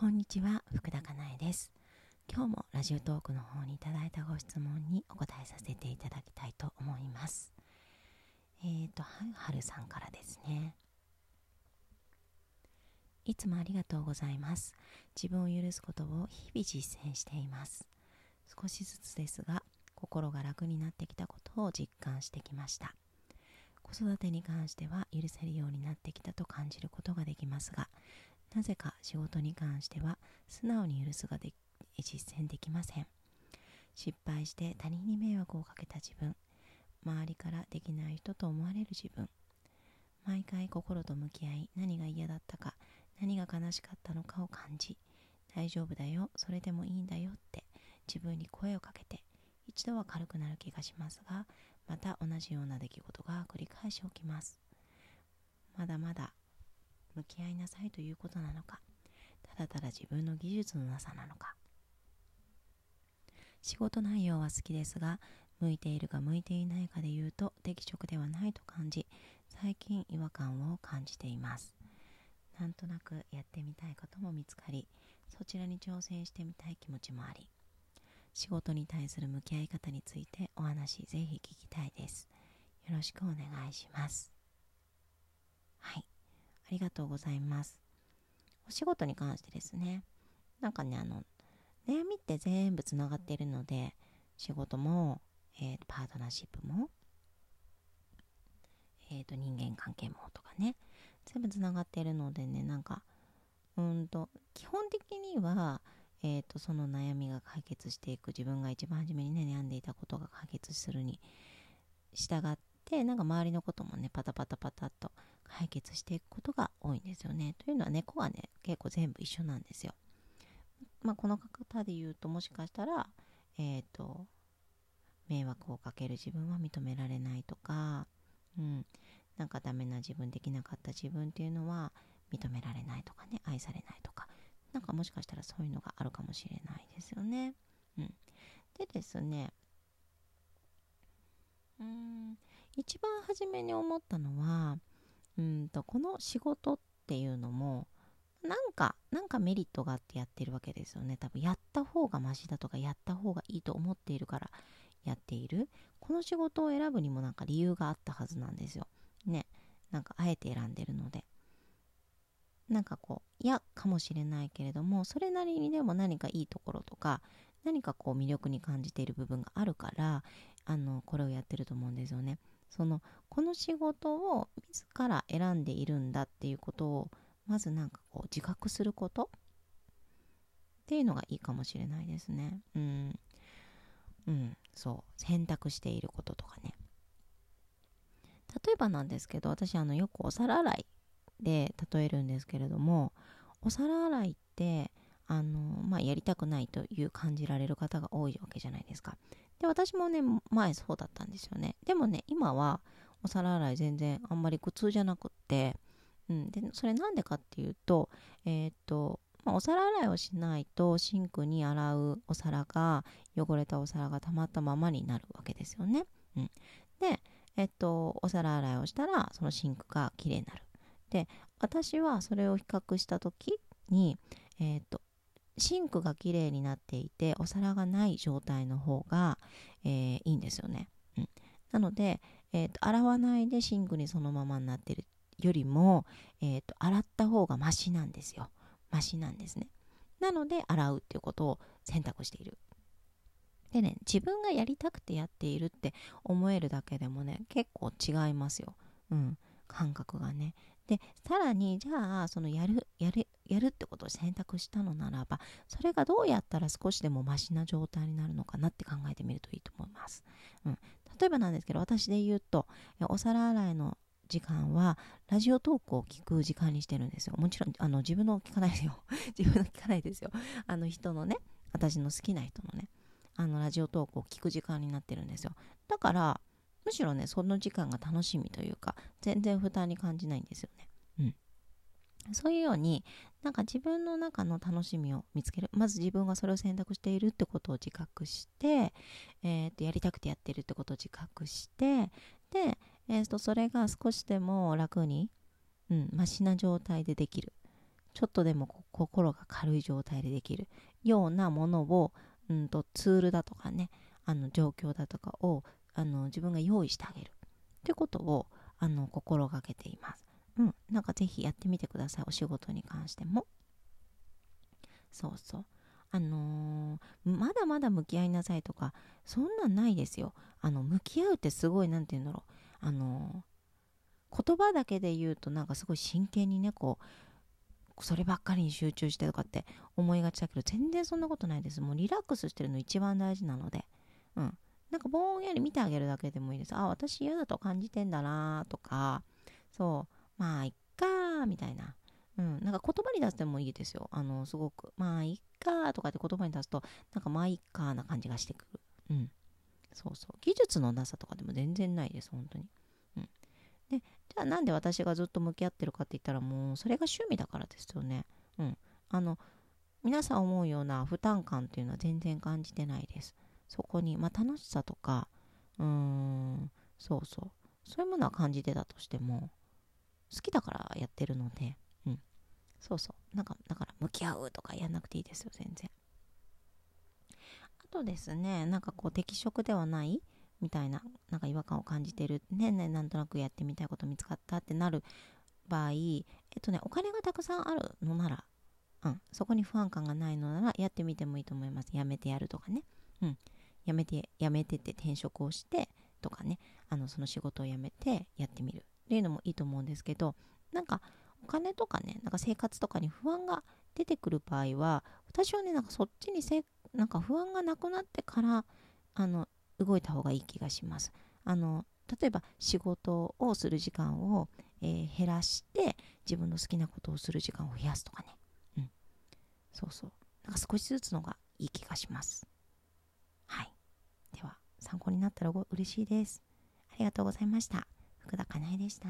こんにちは福田かなえです。今日もラジオトークの方にいただいたご質問にお答えさせていただきたいと思います。えーとははるさんからですね。いつもありがとうございます。自分を許すことを日々実践しています。少しずつですが心が楽になってきたことを実感してきました。子育てに関しては許せるようになってきたと感じることができますがなぜか仕事に関しては素直に許すがで実践できません。失敗して他人に迷惑をかけた自分。周りからできない人と思われる自分。毎回心と向き合い何が嫌だったか何が悲しかったのかを感じ。大丈夫だよそれでもいいんだよって自分に声をかけて一度は軽くなる気がしますがまた同じような出来事が繰り返し起きます。まだまだ向き合いなさいということなのかただただ自分の技術のなさなのか。仕事内容は好きですが向いているか向いていないかで言うと適職ではないと感じ最近違和感を感じています。なんとなくやってみたいことも見つかりそちらに挑戦してみたい気持ちもあり仕事に対する向き合い方についてお話ぜひ聞きたいです。よろしくお願いします。はい。りがとうございます。お仕事に関してですね。なんかねあの悩みって全部つながっているので仕事も、えー、パートナーシップも、えー、と人間関係もとかね全部つながっているのでねなんかうんと基本的には、えー、とその悩みが解決していく自分が一番初めにね悩んでいたことが解決するに従ってなんか周りのこともねパタパタパタっと解決していくことが多いんですよね。というのは猫はね結構全部一緒なんですよ。まあ、この方で言うともしかしたら、えっ、ー、と、迷惑をかける自分は認められないとか、うん、なんかダメな自分できなかった自分っていうのは認められないとかね、愛されないとか、なんかもしかしたらそういうのがあるかもしれないですよね。うん、でですね、うん、一番初めに思ったのは、うんと、この仕事っていうのも、なんか、なんかメリットがあってやってるわけですよね。多分やった方がマシだとか、やった方がいいと思っているからやっている。この仕事を選ぶにもなんか理由があったはずなんですよ。ね。なんかあえて選んでるので。なんかこう、嫌かもしれないけれども、それなりにでも何かいいところとか、何かこう魅力に感じている部分があるから、あの、これをやってると思うんですよね。その、この仕事を自ら選んでいるんだっていうことをまずなんかこう自覚することっていうのがいいかもしれないですね。うん。うん、そう。選択していることとかね。例えばなんですけど、私あのよくお皿洗いで例えるんですけれども、お皿洗いって、あの、まあ、やりたくないという感じられる方が多いわけじゃないですか。で、私もね、前そうだったんですよね。でもね、今はお皿洗い全然あんまり苦痛じゃなくって、うん、でそれなんでかっていうと,、えー、っとまあ、お皿洗いをしないとシンクに洗うお皿が汚れたお皿がたまったままになるわけですよね。うん、で、えっと、お皿洗いをしたらそのシンクがきれいになる。で私はそれを比較した時に、えっとシンクがきれいになっていてお皿がない状態の方が、えー、いいんですよね。うん、なので、えーと洗わないでシンクにそのままになってるよりも、えーと、洗った方がマシなんですよ。マシなんですね。なので洗うっていうことを選択している。でね、自分がやりたくてやっているって思えるだけでもね、結構違いますよ。うん、感覚がね。で、さらに、じゃあ、そのやる、やる、やるってことを選択したのならば、それがどうやったら少しでもマシな状態になるのかなって考えてみるといいと思います。うん、例えばなんですけど、私で言うと、お皿洗いの時間はラジオトークを聞く時間にしてるんですよ。もちろんあの自分の聞かないですよ。自分の聞かないですよ。あの人のね、私の好きな人のね、あのラジオトークを聞く時間になってるんですよ。だから、むしろね、その時間が楽しみというか、全然負担に感じないんですよね。うん。そういうように、なんか自分の中の楽しみを見つける。まず自分がそれを選択しているってことを自覚して、えー、とやりたくてやってるってことを自覚して、で、えー、とそれが少しでも楽に、うん、マシな状態でできるちょっとでも心が軽い状態でできるようなものを、うんと、ツールだとかねあの状況だとかをあの自分が用意してあげるってことをあの心がけています。うん、なんかぜひやってみてください。お仕事に関しても。そうそう。あのー、まだまだ向き合いなさいとかそんなんないですよ。あの向き合うってすごい何て言うんだろう。あのー、言葉だけで言うとなんかすごい真剣にねこうそればっかりに集中してとかって思いがちだけど全然そんなことないです。もうリラックスしてるの一番大事なので。うん。なんかぼんやり見てあげるだけでもいいです。あ私嫌だと感じてんだなとか。そう。まあいっかーみたいなうん、なんか言葉に出してもいいですよ。あの、すごく、まあ、いっかとかって言葉に出すと、なんかまあ、いっかな感じがしてくる。うん。そうそう。技術のなさとかでも全然ないです、本当に。うん。で、じゃあなんで私がずっと向き合ってるかって言ったら、もう、それが趣味だからですよね。うん。あの、皆さん思うような負担感っていうのは全然感じてないです。そこに、まあ、楽しさとか、うーん、そうそう。そういうものは感じてたとしても、好きだからやってるので、うん。そうそう。なんかだから向き合うとかやんなくていいですよ全然。あとですねなんかこう適職ではないみたいななんか違和感を感じてる。ねねなんとなくやってみたいこと見つかったってなる場合えっとねお金がたくさんあるのならうん。そこに不安感がないのならやってみてもいいと思います。やめてやるとかね。うん。やめてやめてって転職をしてとかね。あのその仕事を辞めてやってみる。っていうのもいいと思うんですけどなんかお金とかね、なんか生活とかに不安が出てくる場合は、私はね、なんかそっちにせ、なんか不安がなくなってから、あの、動いた方がいい気がします。あの、例えば仕事をする時間を、えー、減らして、自分の好きなことをする時間を増やすとかね。うん。そうそう。なんか少しずつのがいい気がします。はい。では、参考になったら嬉しいです。ありがとうございました。福田かなえでした。